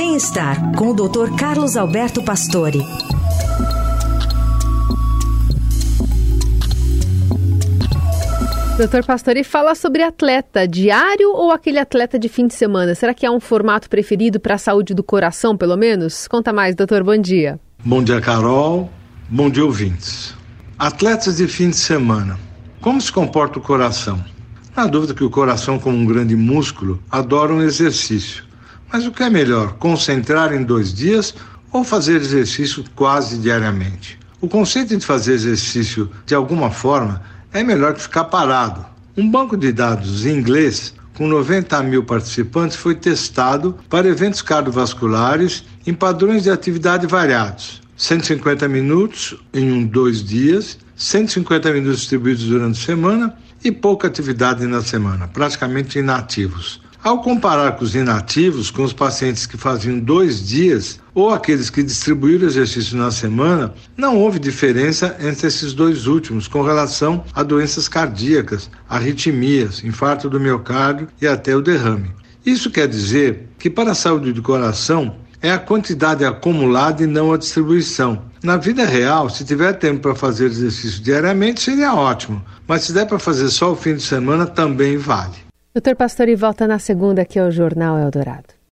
Bem-estar com o Dr. Carlos Alberto Pastore. Doutor Pastore, fala sobre atleta diário ou aquele atleta de fim de semana? Será que há um formato preferido para a saúde do coração, pelo menos? Conta mais, doutor. Bom dia. Bom dia, Carol. Bom dia, ouvintes. Atletas de fim de semana. Como se comporta o coração? Não há dúvida que o coração, como um grande músculo, adora um exercício. Mas o que é melhor, concentrar em dois dias ou fazer exercício quase diariamente? O conceito de fazer exercício de alguma forma é melhor que ficar parado. Um banco de dados em inglês com 90 mil participantes foi testado para eventos cardiovasculares em padrões de atividade variados. 150 minutos em um, dois dias, 150 minutos distribuídos durante a semana e pouca atividade na semana, praticamente inativos. Ao comparar com os inativos, com os pacientes que faziam dois dias ou aqueles que distribuíram exercício na semana, não houve diferença entre esses dois últimos com relação a doenças cardíacas, arritmias, infarto do miocárdio e até o derrame. Isso quer dizer que para a saúde do coração, é a quantidade acumulada e não a distribuição. Na vida real, se tiver tempo para fazer exercício diariamente, seria ótimo, mas se der para fazer só o fim de semana, também vale. Doutor Pastor, e volta na segunda aqui ao Jornal Eldorado.